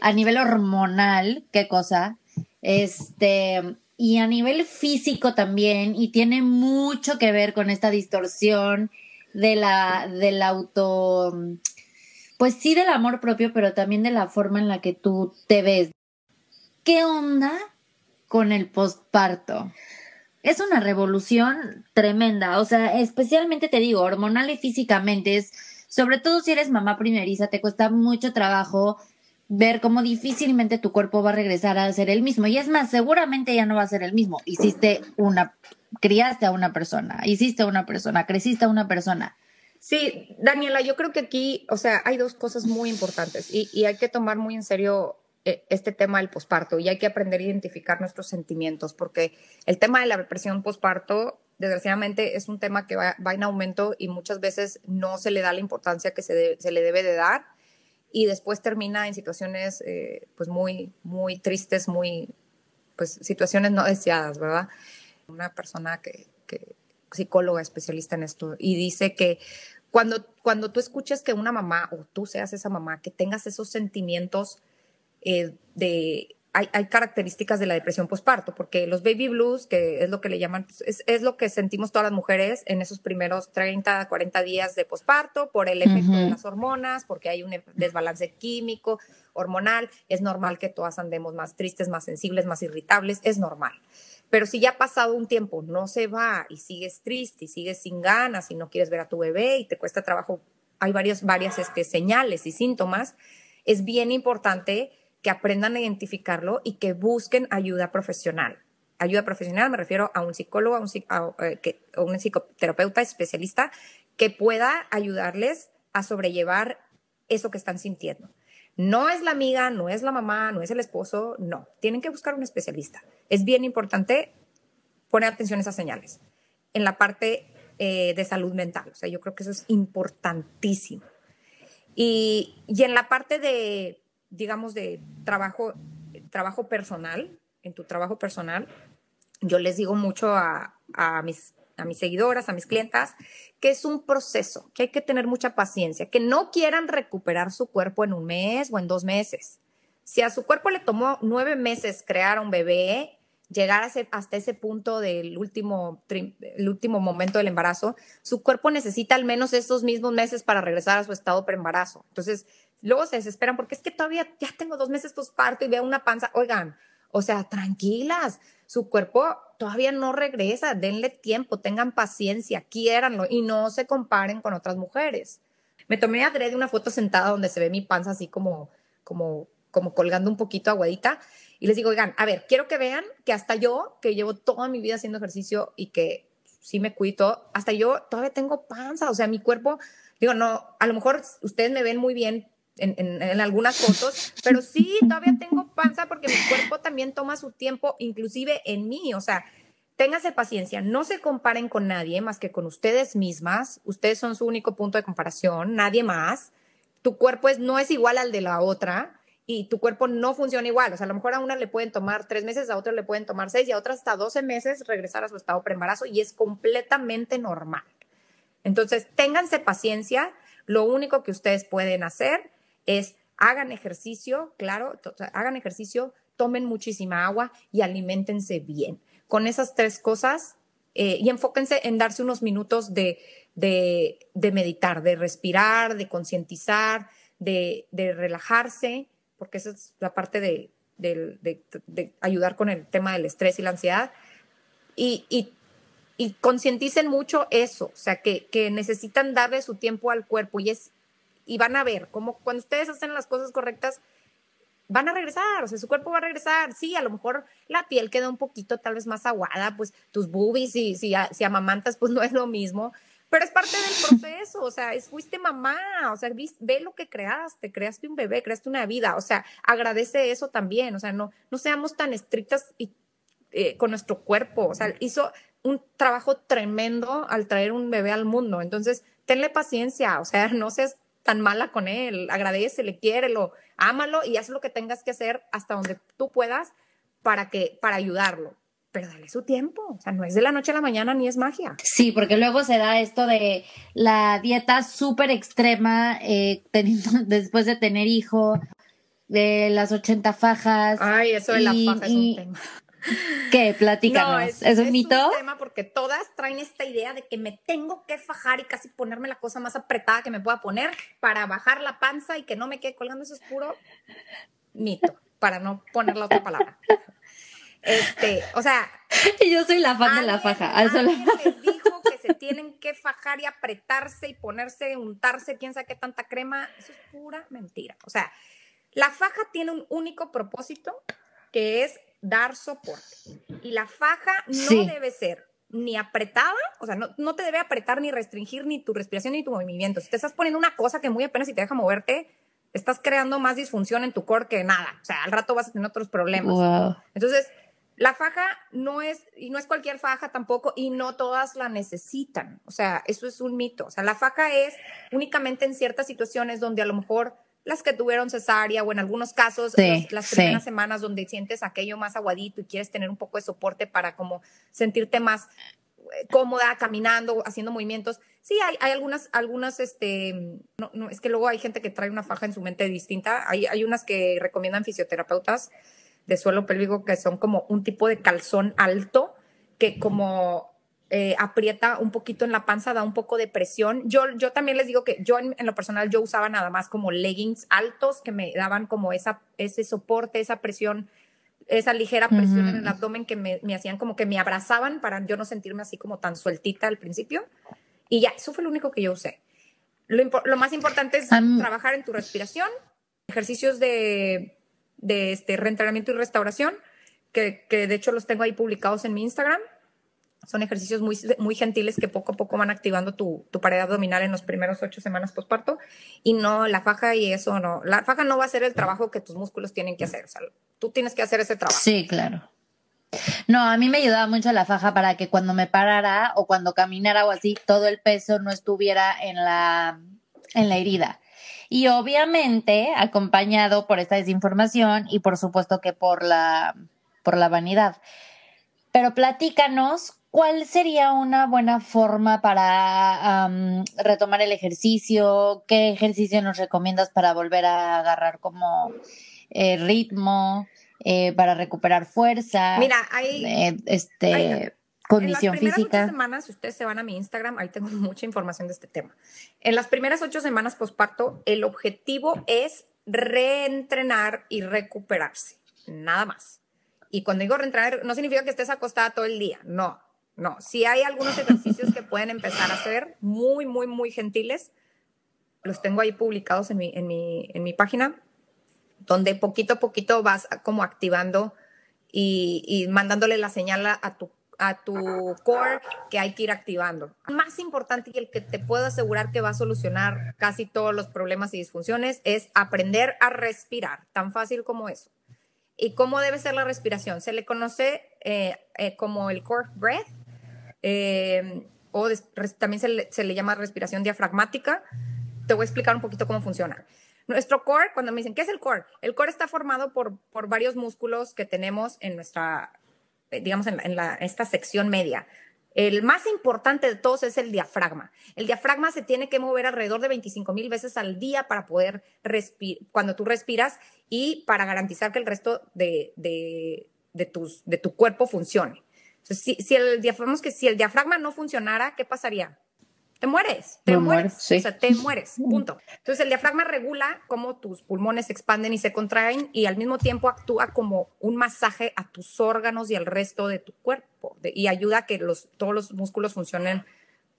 a nivel hormonal, qué cosa, este, y a nivel físico también, y tiene mucho que ver con esta distorsión de la, del auto, pues sí del amor propio, pero también de la forma en la que tú te ves. ¿Qué onda con el postparto? Es una revolución tremenda, o sea, especialmente te digo, hormonal y físicamente, es, sobre todo si eres mamá primeriza, te cuesta mucho trabajo ver cómo difícilmente tu cuerpo va a regresar a ser el mismo. Y es más, seguramente ya no va a ser el mismo. Hiciste una, criaste a una persona, hiciste a una persona, creciste a una persona. Sí, Daniela, yo creo que aquí, o sea, hay dos cosas muy importantes y, y hay que tomar muy en serio este tema del posparto y hay que aprender a identificar nuestros sentimientos porque el tema de la depresión posparto desgraciadamente es un tema que va, en aumento y muchas veces no se le da la importancia que se, se le debe de dar y después termina en situaciones eh, pues muy, muy tristes, muy, pues situaciones no deseadas, ¿verdad? Una persona que, que psicóloga especialista en esto y dice que cuando, cuando tú escuches que una mamá o tú seas esa mamá, que tengas esos sentimientos eh, de hay, hay, características de la depresión postparto, porque los baby blues, que es lo que le llaman, pues, es, es, lo que sentimos todas las mujeres en esos primeros 30, 40 días de posparto, por el efecto uh -huh. de las hormonas, porque hay un desbalance químico, hormonal, es normal que todas andemos más tristes, más sensibles, más irritables, es normal. Pero si ya ha pasado un tiempo, no se va y sigues triste y sigues sin ganas y no quieres ver a tu bebé y te cuesta trabajo, hay varios, varias este, señales y síntomas, es bien importante que aprendan a identificarlo y que busquen ayuda profesional. Ayuda profesional me refiero a un psicólogo, a un, a, eh, un psicoterapeuta especialista que pueda ayudarles a sobrellevar eso que están sintiendo. No es la amiga, no es la mamá, no es el esposo, no. Tienen que buscar un especialista. Es bien importante poner atención a esas señales. En la parte eh, de salud mental, o sea, yo creo que eso es importantísimo. Y, y en la parte de digamos, de trabajo, trabajo personal, en tu trabajo personal, yo les digo mucho a, mis, a mis seguidoras, a mis clientas, que es un proceso, que hay que tener mucha paciencia, que no quieran recuperar su cuerpo en un mes o en dos meses. Si a su cuerpo le tomó nueve meses crear un bebé, llegar hasta ese punto del último, el último momento del embarazo, su cuerpo necesita al menos esos mismos meses para regresar a su estado preembarazo. Entonces, luego se desesperan porque es que todavía ya tengo dos meses posparto y veo una panza. Oigan, o sea, tranquilas, su cuerpo todavía no regresa, denle tiempo, tengan paciencia, quiéranlo y no se comparen con otras mujeres. Me tomé adrede una foto sentada donde se ve mi panza así como, como, como colgando un poquito aguadita y les digo, oigan, a ver, quiero que vean que hasta yo, que llevo toda mi vida haciendo ejercicio y que sí me cuido, hasta yo todavía tengo panza, o sea, mi cuerpo, digo, no, a lo mejor ustedes me ven muy bien en, en, en, algunas fotos, pero sí, todavía tengo panza porque mi cuerpo también toma su tiempo, inclusive en mí, o sea, ténganse paciencia, no se comparen con nadie más que con ustedes mismas, ustedes son su único punto de comparación, nadie más, tu cuerpo es, no es igual al de la otra y tu cuerpo no funciona igual, o sea, a lo mejor a una le pueden tomar tres meses, a otra le pueden tomar seis y a otra hasta 12 meses regresar a su estado preembarazo y es completamente normal. Entonces, ténganse paciencia, lo único que ustedes pueden hacer es hagan ejercicio, claro, hagan ejercicio, tomen muchísima agua y alimentense bien. Con esas tres cosas eh, y enfóquense en darse unos minutos de, de, meditar, de respirar, de concientizar, de, relajarse, porque esa es la parte de, ayudar con el tema del estrés y la ansiedad. Y, concienticen mucho eso, o sea, que necesitan darle su tiempo al cuerpo y, es, y van a ver cómo cuando ustedes hacen las cosas correctas, van a regresar, o sea, su cuerpo va a regresar. Sí, a lo mejor la piel queda un poquito tal vez más aguada, pues tus boobies, y si, si amamantas, pues no es lo mismo, pero es parte del proceso, o sea, es, fuiste mamá, o sea, ve lo que creaste, creaste un bebé, creaste una vida, o sea, agradece eso también, o sea, no, no seamos tan estrictas y, eh, con nuestro cuerpo, o sea, hizo un trabajo tremendo al traer un bebé al mundo, entonces, tenle paciencia, o sea, no seas tan mala con él, agradecele, quiérelo, ámalo y haz lo que tengas que hacer hasta donde tú puedas para que, para ayudarlo. Pero dale su tiempo, o sea, no es de la noche a la mañana ni es magia. Sí, porque luego se da esto de la dieta súper extrema eh, después de tener hijo, de las 80 fajas. Ay, eso de la faja es un tema. ¿Qué? Platícanos. es, ¿Es, un mito? Es un tema porque todas traen esta idea de que me tengo que fajar y casi ponerme la cosa más apretada que me pueda poner para bajar la panza y que no me quede colgando. Eso es puro mito, para no poner la otra palabra. Este, o sea. Yo soy la fan de la faja. Alguien les dijo que se tienen que fajar y apretarse y ponerse, untarse, quién sabe qué tanta crema. Eso es pura mentira. O sea, la faja tiene un único propósito que es dar soporte. Y la faja no debe ser ni apretada, o sea, no, no, te debe apretar ni restringir ni tu respiración ni tu movimiento. Si te estás poniendo una cosa que muy apenas si te deja moverte, estás creando más disfunción en tu core que nada. O sea, al rato vas a tener otros problemas. Entonces, la faja no es, y no es cualquier faja tampoco, y no todas la necesitan. O sea, eso es un mito. O sea, la faja es únicamente en ciertas situaciones donde a lo mejor las que tuvieron cesárea o en algunos casos las primeras semanas donde sientes aquello más aguadito y quieres tener un poco de soporte para como sentirte más eh, cómoda caminando, haciendo movimientos. Sí, hay, hay algunas, algunas, este, no, no, es que luego hay gente que trae una faja en su mente distinta. Hay, hay unas que recomiendan fisioterapeutas de suelo pélvico que son como un tipo de calzón alto que como eh, aprieta un poquito en la panza, da un poco de presión. Yo, yo también les digo que yo en, lo personal yo usaba nada más como leggings altos que me daban como esa, ese soporte, esa presión, esa ligera presión en el abdomen que me, me, hacían como que me abrazaban para yo no sentirme así como tan sueltita al principio. Y ya, eso fue lo único que yo usé. Lo, lo más importante es trabajar en tu respiración, ejercicios de, de este reentrenamiento y restauración, que, que de hecho los tengo ahí publicados en mi Instagram son ejercicios muy, muy gentiles que poco a poco van activando tu, tu pared abdominal en los primeros ocho semanas postparto. Y no, la faja y eso no. La faja no va a hacer el trabajo que tus músculos tienen que hacer. O sea, tú tienes que hacer ese trabajo. Sí, claro. No, a mí me ayudaba mucho la faja para que cuando me parara o cuando caminara o así, todo el peso no estuviera en la, en la herida. Y obviamente acompañado por esta desinformación y por supuesto que por la, por la vanidad. Pero platícanos ¿Cuál sería una buena forma para retomar el ejercicio? ¿Qué ejercicio nos recomiendas para volver a agarrar como eh, ritmo, eh, para recuperar fuerza? Mira, hay, eh, este, condición en las física. Ocho semanas, si ustedes se van a mi Instagram, ahí tengo mucha información de este tema. En las primeras ocho semanas posparto, el objetivo es reentrenar y recuperarse, nada más. Y cuando digo reentrenar, no significa que estés acostada todo el día, no no, si hay algunos ejercicios que pueden empezar a hacer, muy, muy, muy gentiles. Los tengo ahí publicados en mi, en mi, en mi página, donde poquito a poquito vas como activando y, mandándole la señal a tu, a tu core que hay que ir activando. Más importante y el que te puedo asegurar que va a solucionar casi todos los problemas y disfunciones es aprender a respirar, tan fácil como eso. ¿Y cómo debe ser la respiración? Se le conoce eh, eh, como el core breath eh, o también se le, llama respiración diafragmática. Te voy a explicar un poquito cómo funciona. Nuestro core, cuando me dicen, ¿qué es el core? El core está formado por, por varios músculos que tenemos en nuestra, eh, digamos, en, esta sección media. El más importante de todos es el diafragma. El diafragma se tiene que mover alrededor de 25 mil veces al día para poder respirar, cuando tú respiras y para garantizar que el resto de, de, tus, de tu cuerpo funcione. Si, si, el diafragma, que si el diafragma no funcionara, ¿qué pasaría? Te mueres, te mueres, o sea, te mueres, punto. Entonces el diafragma regula cómo tus pulmones se expanden y se contraen y al mismo tiempo actúa como un masaje a tus órganos y al resto de tu cuerpo y ayuda a que los, todos los músculos funcionen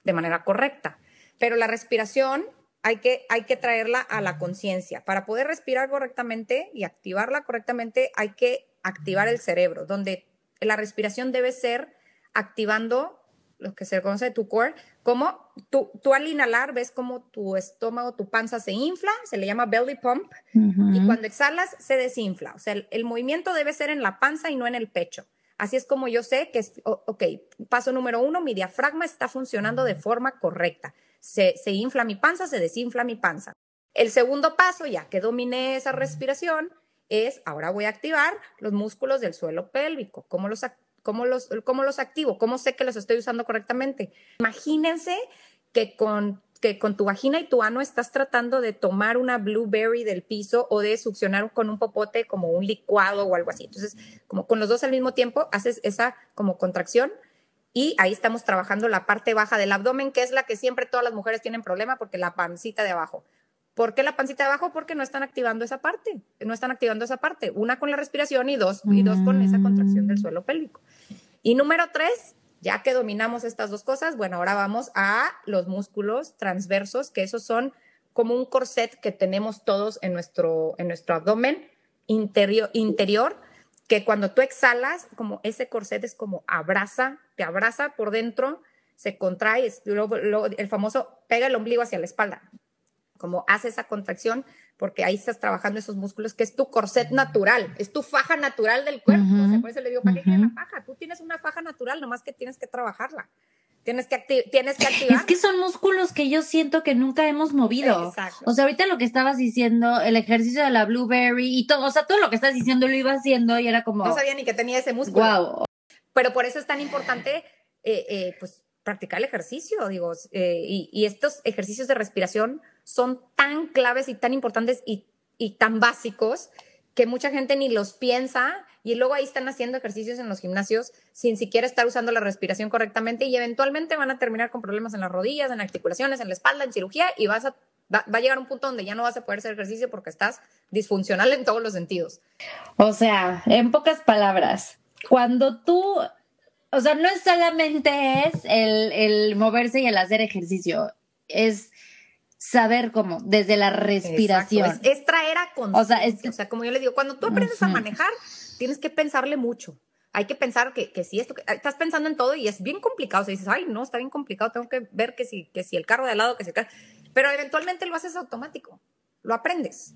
de manera correcta. Pero la respiración hay que, hay que traerla a la conciencia. Para poder respirar correctamente y activarla correctamente hay que activar el cerebro, donde la respiración debe ser activando lo que se conoce tu core, como tú, tú al inhalar ves como tu estómago, tu panza se infla, se le llama belly pump, y cuando exhalas se desinfla. O sea, el, movimiento debe ser en la panza y no en el pecho. Así es como yo sé que, es, ok, paso número uno, mi diafragma está funcionando de forma correcta. Se, se infla mi panza, se desinfla mi panza. El segundo paso, ya que dominé esa respiración, es ahora voy a activar los músculos del suelo pélvico. ¿Cómo los, ¿Cómo los, cómo los activo? ¿Cómo sé que los estoy usando correctamente? Imagínense que con, que con tu vagina y tu ano estás tratando de tomar una blueberry del piso o de succionar con un popote como un licuado o algo así. Entonces, como con los dos al mismo tiempo, haces esa como contracción y ahí estamos trabajando la parte baja del abdomen, que es la que siempre todas las mujeres tienen problema porque la pancita de abajo. ¿Por qué la pancita abajo? Porque no están activando esa parte, no están activando esa parte. Una con la respiración y dos, y dos con esa contracción del suelo pélvico. Y número tres, ya que dominamos estas dos cosas, bueno, ahora vamos a los músculos transversos, que esos son como un corset que tenemos todos en nuestro, en nuestro abdomen interior, interior, que cuando tú exhalas, como ese corset es como abraza, te abraza por dentro, se contrae, el famoso pega el ombligo hacia la espalda como hace esa contracción, porque ahí estás trabajando esos músculos, que es tu corset natural, es tu faja natural del cuerpo. o sea, por eso le digo, ¿para qué la faja? Tú tienes una faja natural, nomás que tienes que trabajarla. Tienes que, tienes que activar. Es que son músculos que yo siento que nunca hemos movido. Exacto. O sea, ahorita lo que estabas diciendo, el ejercicio de la blueberry y todo, o sea, todo lo que estás diciendo lo iba haciendo y era como... No sabía ni que tenía ese músculo. Wow. Pero por eso es tan importante, eh, eh, pues, practicar el ejercicio, digo, eh, y, estos ejercicios de respiración son tan claves y tan importantes y, tan básicos que mucha gente ni los piensa y luego ahí están haciendo ejercicios en los gimnasios sin siquiera estar usando la respiración correctamente y eventualmente van a terminar con problemas en las rodillas, en articulaciones, en la espalda, en cirugía y vas a, va, a llegar un punto donde ya no vas a poder hacer ejercicio porque estás disfuncional en todos los sentidos. O sea, en pocas palabras, cuando tú o sea, no solamente es el, moverse y el hacer ejercicio, es saber cómo, desde la respiración. Es, traer a conciencia. O, sea, como yo le digo, cuando tú aprendes a manejar, tienes que pensarle mucho. Hay que pensar que, que si esto, que, estás pensando en todo y es bien complicado. O sea, dices, ay, no, está bien complicado, tengo que ver que si, que si el carro de al lado, que si el carro. Pero eventualmente lo haces automático, lo aprendes.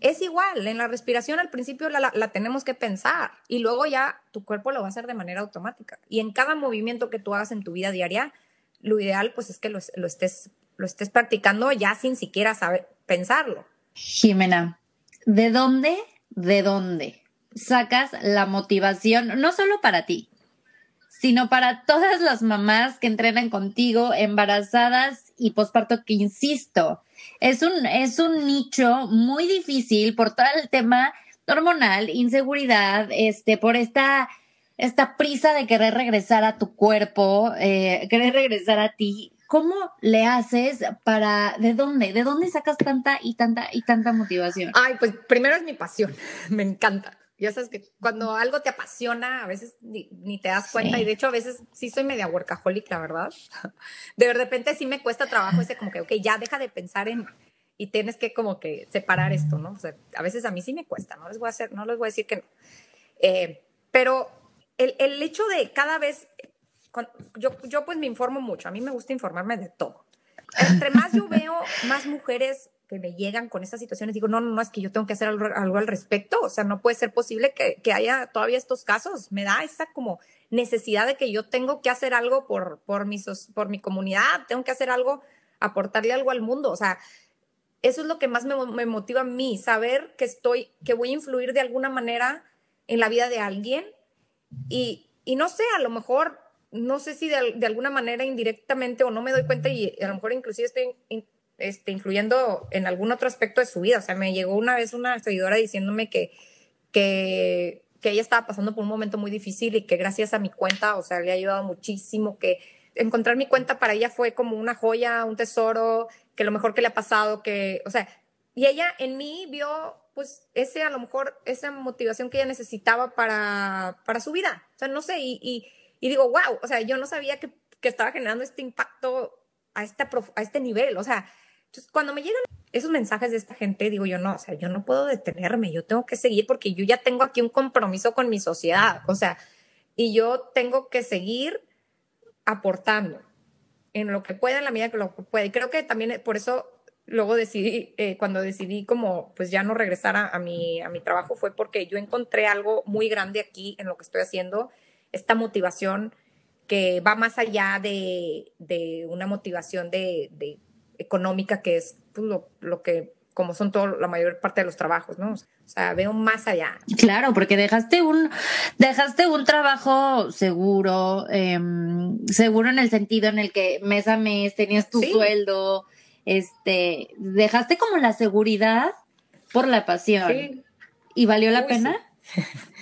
Es igual, en la respiración al principio la, tenemos que pensar y luego ya tu cuerpo lo va a hacer de manera automática. Y en cada movimiento que tú hagas en tu vida diaria, lo ideal pues es que lo, estés, lo estés practicando ya sin siquiera saber pensarlo. Jimena, ¿de dónde, de dónde sacas la motivación, no solo para ti, sino para todas las mamás que entrenan contigo, embarazadas y posparto, que insisto, es un, es un nicho muy difícil por todo el tema hormonal, inseguridad, este, por esta, esta prisa de querer regresar a tu cuerpo, eh, querer regresar a ti. ¿Cómo le haces para, de dónde, de dónde sacas tanta y tanta y tanta motivación? Ay, pues primero es mi pasión, me encanta. Ya sabes que cuando algo te apasiona, a veces ni, te das cuenta, y de hecho a veces sí soy media workaholic, la verdad. De repente sí me cuesta trabajo ese como que, ok, ya deja de pensar en, y tienes que como que separar esto, ¿no? O sea, a veces a mí sí me cuesta, no les voy a hacer, no les voy a decir que no. Eh, pero el, el, hecho de cada vez, yo, yo pues me informo mucho, a mí me gusta informarme de todo. Entre más yo veo más mujeres que me llegan con esas situaciones, digo, no, no, no, es que yo tengo que hacer algo, al respecto, o sea, no puede ser posible que, que, haya todavía estos casos, me da esa como necesidad de que yo tengo que hacer algo por, por, mi, por mi comunidad, tengo que hacer algo, aportarle algo al mundo, o sea, eso es lo que más me, me motiva a mí, saber que estoy, que voy a influir de alguna manera en la vida de alguien. Y, y no sé, a lo mejor, no sé si de, de, alguna manera indirectamente o no me doy cuenta y a lo mejor inclusive estoy este, influyendo en algún otro aspecto de su vida. O sea, me llegó una vez una seguidora diciéndome que, que, que ella estaba pasando por un momento muy difícil y que gracias a mi cuenta, o sea, le ha ayudado muchísimo, que encontrar mi cuenta para ella fue como una joya, un tesoro, que lo mejor que le ha pasado, que, o sea, y ella en mí vio, pues, ese, a lo mejor, esa motivación que ella necesitaba para, para su vida. O sea, no sé, y, y, y digo, wow, o sea, yo no sabía que, que estaba generando este impacto a, esta, a este nivel, o sea, entonces, cuando me llegan esos mensajes de esta gente, digo yo, no, o sea, yo no puedo detenerme, yo tengo que seguir porque yo ya tengo aquí un compromiso con mi sociedad, o sea, y yo tengo que seguir aportando en lo que pueda, en la medida que lo pueda. Y creo que también por eso luego decidí, eh, cuando decidí como pues ya no regresar a, mi, a mi trabajo fue porque yo encontré algo muy grande aquí en lo que estoy haciendo, esta motivación que va más allá de, de una motivación de, de, económica que es pues, lo, lo que como son todo, la mayor parte de los trabajos, ¿no? O sea, veo más allá. Claro, porque dejaste un, dejaste un trabajo seguro, em, seguro en el sentido en el que mes a mes tenías tu sueldo, este, dejaste como la seguridad por la pasión. Sí. ¿Y valió la pena? Sí,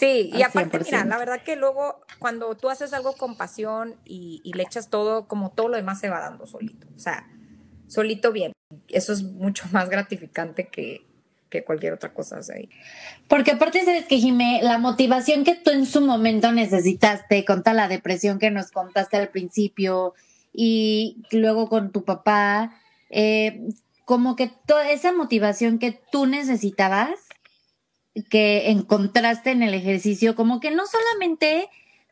y aparte, mira, la verdad que luego cuando tú haces algo con pasión y, y le echas todo, como todo lo demás se va dando solito. O sea, solito bien. Eso es mucho más gratificante que, que cualquier otra cosa. Porque aparte sabes que, Jimé, la motivación que tú en su momento necesitaste, con toda la depresión que nos contaste al principio y luego con tu papá, eh, como que toda esa motivación que tú necesitabas, que encontraste en el ejercicio, como que no solamente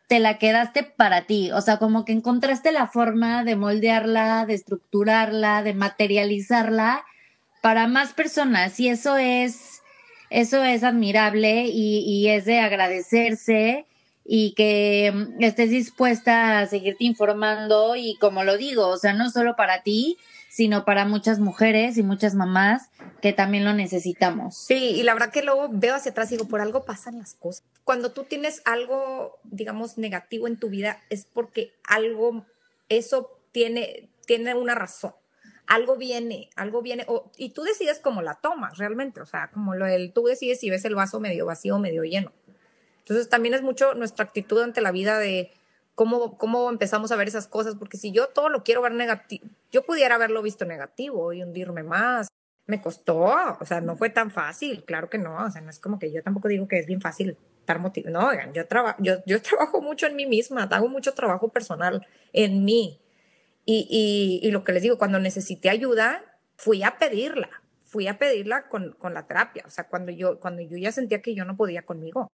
te la quedaste para ti, o sea, como que encontraste la forma de moldearla, de estructurarla, de materializarla para más personas y eso es, eso es admirable y, y es de agradecerse y que mm, estés dispuesta a seguirte informando y como lo digo, o sea, no solo para ti, sino para muchas mujeres y muchas mamás que también lo necesitamos. Sí, y la verdad que luego veo hacia atrás y digo, por algo pasan las cosas. Cuando tú tienes algo, digamos, negativo en tu vida, es porque algo, eso tiene, tiene una razón. Algo viene, algo viene, y tú decides cómo la tomas realmente, o sea, como lo del, tú decides si ves el vaso medio vacío o medio lleno. Entonces también es mucho nuestra actitud ante la vida de, cómo, cómo empezamos a ver esas cosas, porque si yo todo lo quiero ver negativo, yo pudiera haberlo visto negativo y hundirme más. Me costó, o sea, no fue tan fácil, claro que no, o sea, no es como que yo tampoco digo que es bien fácil estar motivado, no, oigan, yo, trabajo yo, yo trabajo mucho en mí misma, hago mucho trabajo personal en mí. Y, y, y lo que les digo, cuando necesité ayuda, fui a pedirla, fui a pedirla con, con la terapia, o sea, cuando yo, cuando yo ya sentía que yo no podía conmigo.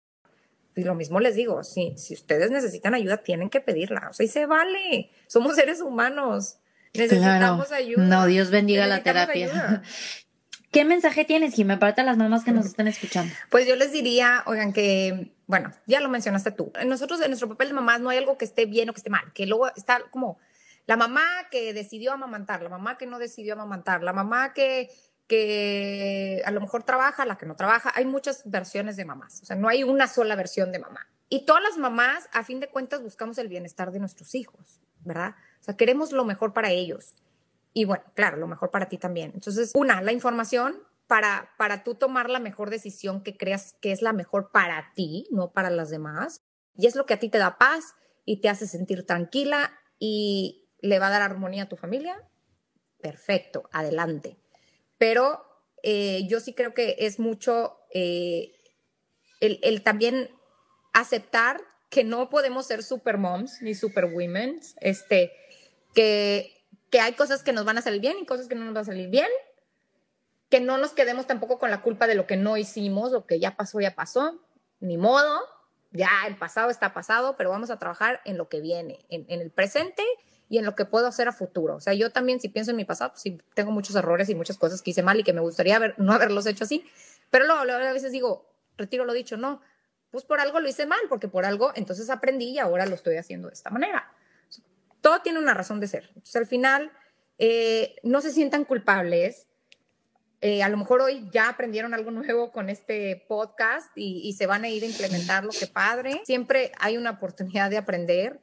Y lo mismo les digo, si, si ustedes necesitan ayuda, tienen que pedirla. O sea, y se vale. Somos seres humanos. Necesitamos ayuda. No, Dios bendiga la terapia. ¿Qué mensaje tienes, Jimé, para las mamás que nos están escuchando? Pues yo les diría, oigan, que, bueno, ya lo mencionaste tú. Nosotros, en nuestro papel de mamás, no hay algo que esté bien o que esté mal, que luego está como la mamá que decidió amamantar, la mamá que no decidió amamantar, la mamá que que a lo mejor trabaja, la que no trabaja. Hay muchas versiones de mamás, o sea, no hay una sola versión de mamá. Y todas las mamás, a fin de cuentas, buscamos el bienestar de nuestros hijos, ¿verdad? O sea, queremos lo mejor para ellos. Y bueno, claro, lo mejor para ti también. Entonces, una, la información para, para tú tomar la mejor decisión que creas que es la mejor para ti, no para las demás. Y es lo que a ti te da paz y te hace sentir tranquila y le va a dar armonía a tu familia. Perfecto, adelante pero eh, yo sí creo que es mucho eh, el, también aceptar que no podemos ser super moms ni super women, este, que, que hay cosas que nos van a salir bien y cosas que no nos van a salir bien, que no nos quedemos tampoco con la culpa de lo que no hicimos, lo que ya pasó, ya pasó, ni modo, ya el pasado está pasado, pero vamos a trabajar en lo que viene, en, en el presente y en lo que puedo hacer a futuro. O sea, yo también si pienso en mi pasado, pues sí tengo muchos errores y muchas cosas que hice mal y que me gustaría no haberlos hecho así, pero luego, a veces digo, retiro lo dicho, no, pues por algo lo hice mal, porque por algo entonces aprendí y ahora lo estoy haciendo de esta manera. Todo tiene una razón de ser. Entonces al final, eh, no se sientan culpables. Eh, a lo mejor hoy ya aprendieron algo nuevo con este podcast y, se van a ir a implementarlo, qué padre. Siempre hay una oportunidad de aprender,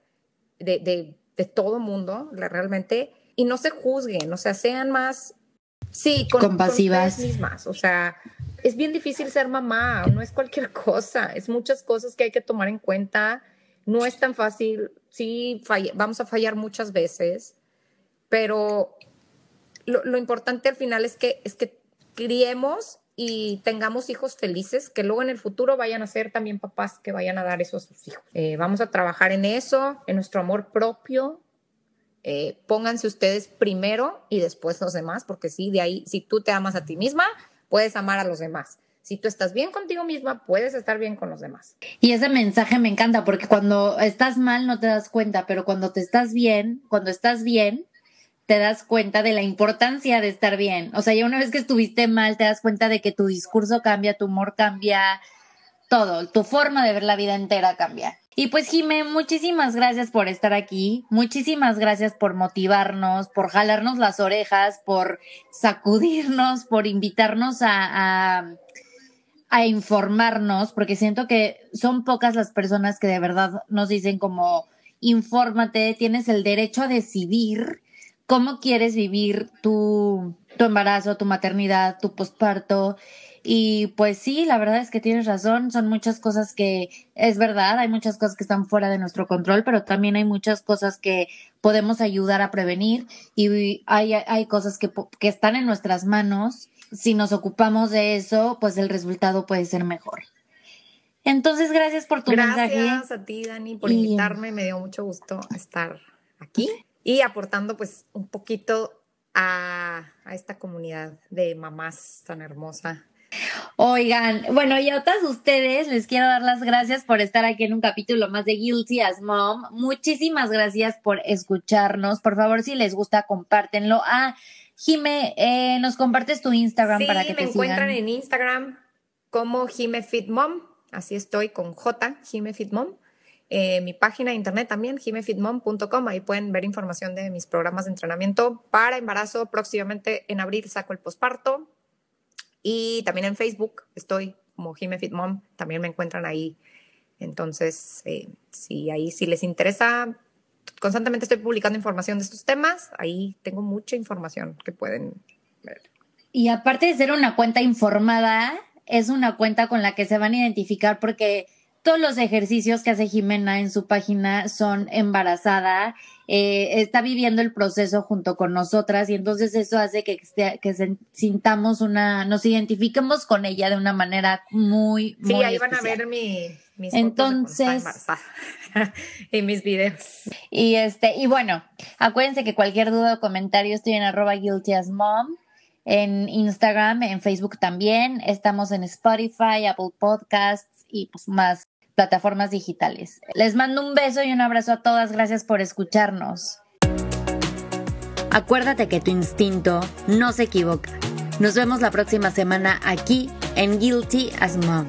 de, de de todo mundo, realmente, y no se juzguen, o sea, sean más, sí, compasivas. mismas, o sea, es bien difícil ser mamá, no es cualquier cosa, es muchas cosas que hay que tomar en cuenta, no es tan fácil, sí, vamos a fallar muchas veces, pero lo, importante al final es que, es que criemos y tengamos hijos felices, que luego en el futuro vayan a ser también papás que vayan a dar eso a sus hijos. Eh, vamos a trabajar en eso, en nuestro amor propio. Eh, pónganse ustedes primero y después los demás, porque sí, de ahí, si tú te amas a ti misma, puedes amar a los demás. Si tú estás bien contigo misma, puedes estar bien con los demás. Y ese mensaje me encanta porque cuando estás mal no te das cuenta, pero cuando te estás bien, cuando estás bien, te das cuenta de la importancia de estar bien. O sea, ya una vez que estuviste mal, te das cuenta de que tu discurso cambia, tu humor cambia, todo, tu forma de ver la vida entera cambia. Y pues Jime, muchísimas gracias por estar aquí, muchísimas gracias por motivarnos, por jalarnos las orejas, por sacudirnos, por invitarnos a, a, a informarnos, porque siento que son pocas las personas que de verdad nos dicen como, infórmate, tienes el derecho a decidir cómo quieres vivir tu, tu embarazo, tu maternidad, tu posparto. Y pues sí, la verdad es que tienes razón, son muchas cosas que es verdad, hay muchas cosas que están fuera de nuestro control, pero también hay muchas cosas que podemos ayudar a prevenir y hay, hay cosas que, que están en nuestras manos. Si nos ocupamos de eso, pues el resultado puede ser mejor. Entonces, gracias por tu mensaje. Gracias a ti, Dani, por invitarme. Me dio mucho gusto estar aquí y aportando pues un poquito a, esta comunidad de mamás tan hermosa. Oigan, bueno, y a todas ustedes les quiero dar las gracias por estar aquí en un capítulo más de Guilty as Mom. Muchísimas gracias por escucharnos. Por favor, si les gusta, compártenlo. Ah, Jime, eh, nos compartes tu Instagram para que te sigan. me encuentran en Instagram como Jime Fit Mom. Así estoy con J, Jime Fit Mom. Eh, mi página de internet también, jimefitmom.com. Ahí pueden ver información de mis programas de entrenamiento para embarazo. Próximamente en abril saco el posparto. Y también en Facebook estoy como jimefitmom. También me encuentran ahí. Entonces, eh, si ahí si les interesa, constantemente estoy publicando información de estos temas. Ahí tengo mucha información que pueden ver. Y aparte de ser una cuenta informada, es una cuenta con la que se van a identificar porque todos los ejercicios que hace Jimena en su página son embarazada, eh, está viviendo el proceso junto con nosotras y entonces eso hace que, que sintamos una, nos identifiquemos con ella de una manera muy, sí, muy ahí van a ver mi, mis entonces, y mis videos. Y este, y bueno, acuérdense que cualquier duda o comentario estoy en arroba guilty as mom en Instagram, en Facebook también. Estamos en Spotify, Apple Podcasts y pues más plataformas digitales. Les mando un beso y un abrazo a todas. Gracias por escucharnos. Acuérdate que tu instinto no se equivoca. Nos vemos la próxima semana aquí en Guilty as Mom.